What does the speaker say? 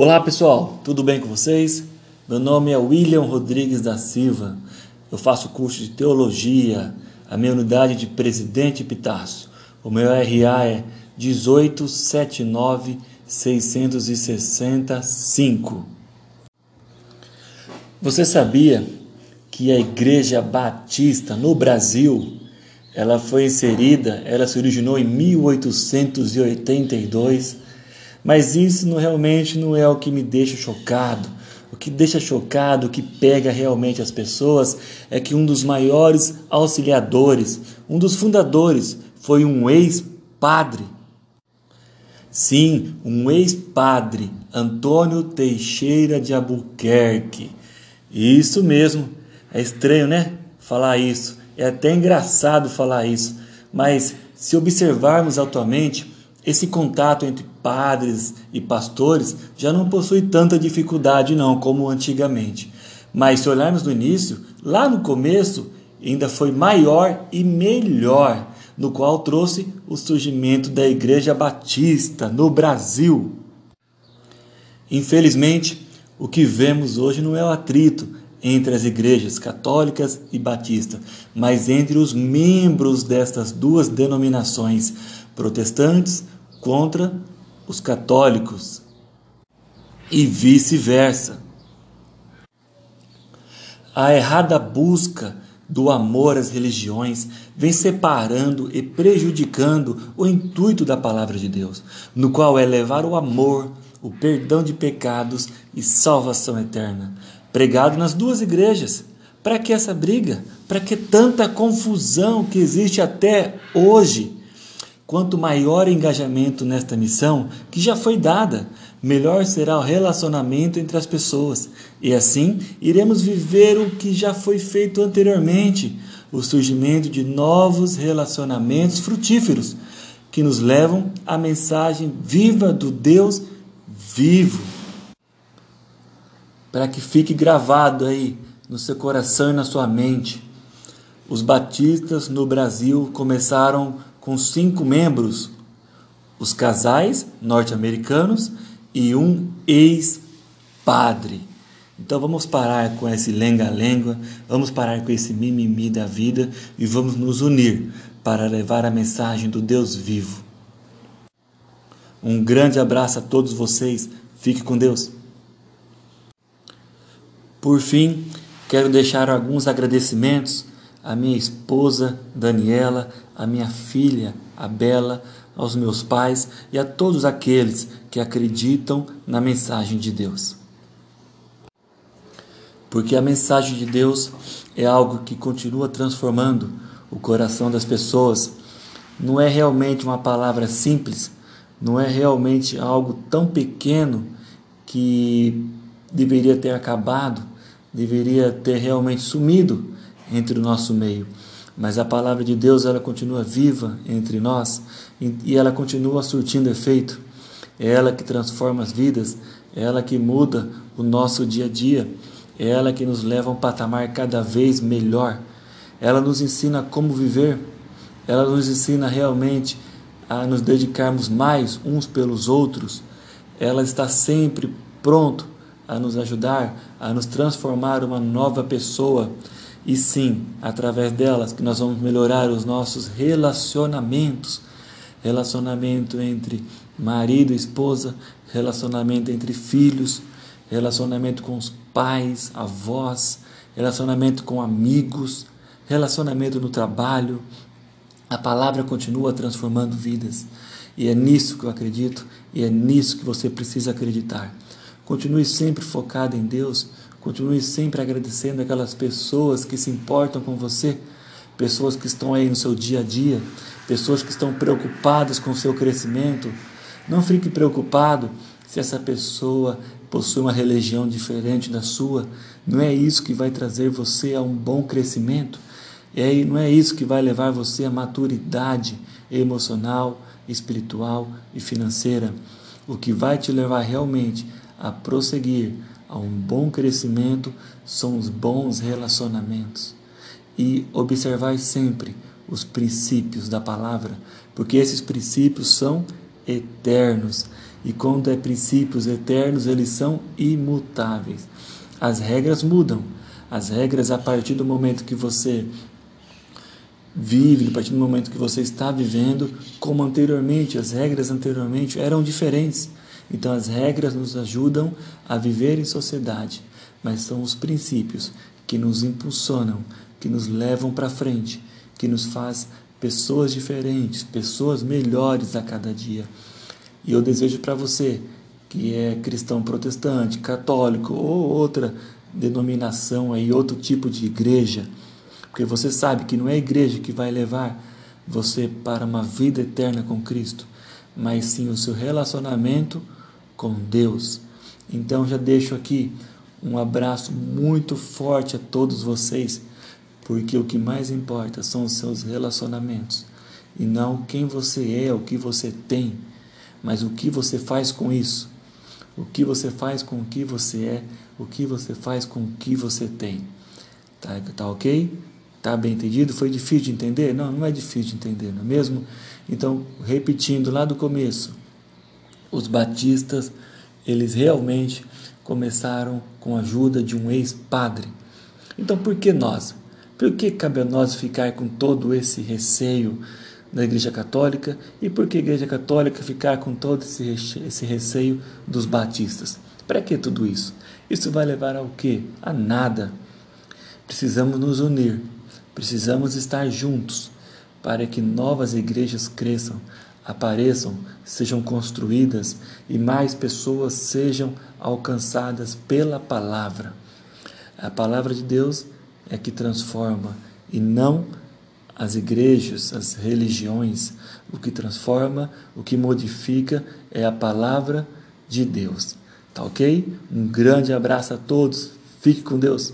Olá pessoal, tudo bem com vocês? Meu nome é William Rodrigues da Silva. Eu faço curso de teologia, a minha unidade de presidente Pitácio. O meu RA é 1879665. Você sabia que a Igreja Batista no Brasil, ela foi inserida, ela se originou em 1882 mas isso não, realmente não é o que me deixa chocado. O que deixa chocado, o que pega realmente as pessoas, é que um dos maiores auxiliadores, um dos fundadores, foi um ex-padre. Sim, um ex-padre, Antônio Teixeira de Albuquerque. Isso mesmo. É estranho, né? Falar isso. É até engraçado falar isso. Mas se observarmos atualmente, esse contato entre padres e pastores já não possui tanta dificuldade não como antigamente. Mas se olharmos no início, lá no começo, ainda foi maior e melhor, no qual trouxe o surgimento da Igreja Batista no Brasil. Infelizmente, o que vemos hoje não é o atrito entre as igrejas católicas e batistas, mas entre os membros destas duas denominações, protestantes contra os católicos e vice-versa. A errada busca do amor às religiões vem separando e prejudicando o intuito da palavra de Deus, no qual é levar o amor, o perdão de pecados e salvação eterna, pregado nas duas igrejas. Para que essa briga? Para que tanta confusão que existe até hoje? Quanto maior o engajamento nesta missão, que já foi dada, melhor será o relacionamento entre as pessoas. E assim iremos viver o que já foi feito anteriormente o surgimento de novos relacionamentos frutíferos que nos levam à mensagem viva do Deus vivo. Para que fique gravado aí no seu coração e na sua mente. Os batistas no Brasil começaram com cinco membros, os casais norte-americanos e um ex-padre. Então vamos parar com esse lenga-lenga, vamos parar com esse mimimi da vida e vamos nos unir para levar a mensagem do Deus vivo. Um grande abraço a todos vocês, fique com Deus. Por fim, quero deixar alguns agradecimentos à minha esposa Daniela, à minha filha a Bela, aos meus pais e a todos aqueles que acreditam na mensagem de Deus. Porque a mensagem de Deus é algo que continua transformando o coração das pessoas. Não é realmente uma palavra simples, não é realmente algo tão pequeno que deveria ter acabado, deveria ter realmente sumido entre o nosso meio. Mas a palavra de Deus ela continua viva entre nós e ela continua surtindo efeito. É ela que transforma as vidas, é ela que muda o nosso dia a dia, é ela que nos leva a um patamar cada vez melhor. Ela nos ensina como viver, ela nos ensina realmente a nos dedicarmos mais uns pelos outros. Ela está sempre pronto a nos ajudar, a nos transformar uma nova pessoa. E sim, através delas que nós vamos melhorar os nossos relacionamentos. Relacionamento entre marido e esposa, relacionamento entre filhos, relacionamento com os pais, avós, relacionamento com amigos, relacionamento no trabalho. A palavra continua transformando vidas. E é nisso que eu acredito e é nisso que você precisa acreditar. Continue sempre focado em Deus, Continue sempre agradecendo aquelas pessoas que se importam com você, pessoas que estão aí no seu dia a dia, pessoas que estão preocupadas com o seu crescimento. Não fique preocupado se essa pessoa possui uma religião diferente da sua. Não é isso que vai trazer você a um bom crescimento. É, não é isso que vai levar você à maturidade emocional, espiritual e financeira. O que vai te levar realmente a prosseguir a um bom crescimento são os bons relacionamentos. E observar sempre os princípios da palavra, porque esses princípios são eternos. E quando é princípios eternos, eles são imutáveis. As regras mudam. As regras, a partir do momento que você vive, a partir do momento que você está vivendo, como anteriormente, as regras anteriormente eram diferentes. Então, as regras nos ajudam a viver em sociedade, mas são os princípios que nos impulsionam, que nos levam para frente, que nos faz pessoas diferentes, pessoas melhores a cada dia. E eu desejo para você que é cristão protestante, católico ou outra denominação aí, outro tipo de igreja, porque você sabe que não é a igreja que vai levar você para uma vida eterna com Cristo, mas sim o seu relacionamento com Deus. Então já deixo aqui um abraço muito forte a todos vocês, porque o que mais importa são os seus relacionamentos e não quem você é, o que você tem, mas o que você faz com isso. O que você faz com o que você é, o que você faz com o que você tem. Tá, tá ok? Tá bem entendido? Foi difícil de entender? Não, não é difícil de entender, não é mesmo? Então, repetindo lá do começo, os batistas, eles realmente começaram com a ajuda de um ex-padre. Então, por que nós? Por que cabe a nós ficar com todo esse receio da Igreja Católica e por que a Igreja Católica ficar com todo esse, esse receio dos batistas? Para que tudo isso? Isso vai levar ao quê? A nada. Precisamos nos unir, precisamos estar juntos para que novas igrejas cresçam, apareçam, sejam construídas e mais pessoas sejam alcançadas pela palavra. A palavra de Deus é que transforma e não as igrejas, as religiões. O que transforma, o que modifica é a palavra de Deus. Tá ok? Um grande abraço a todos. Fique com Deus.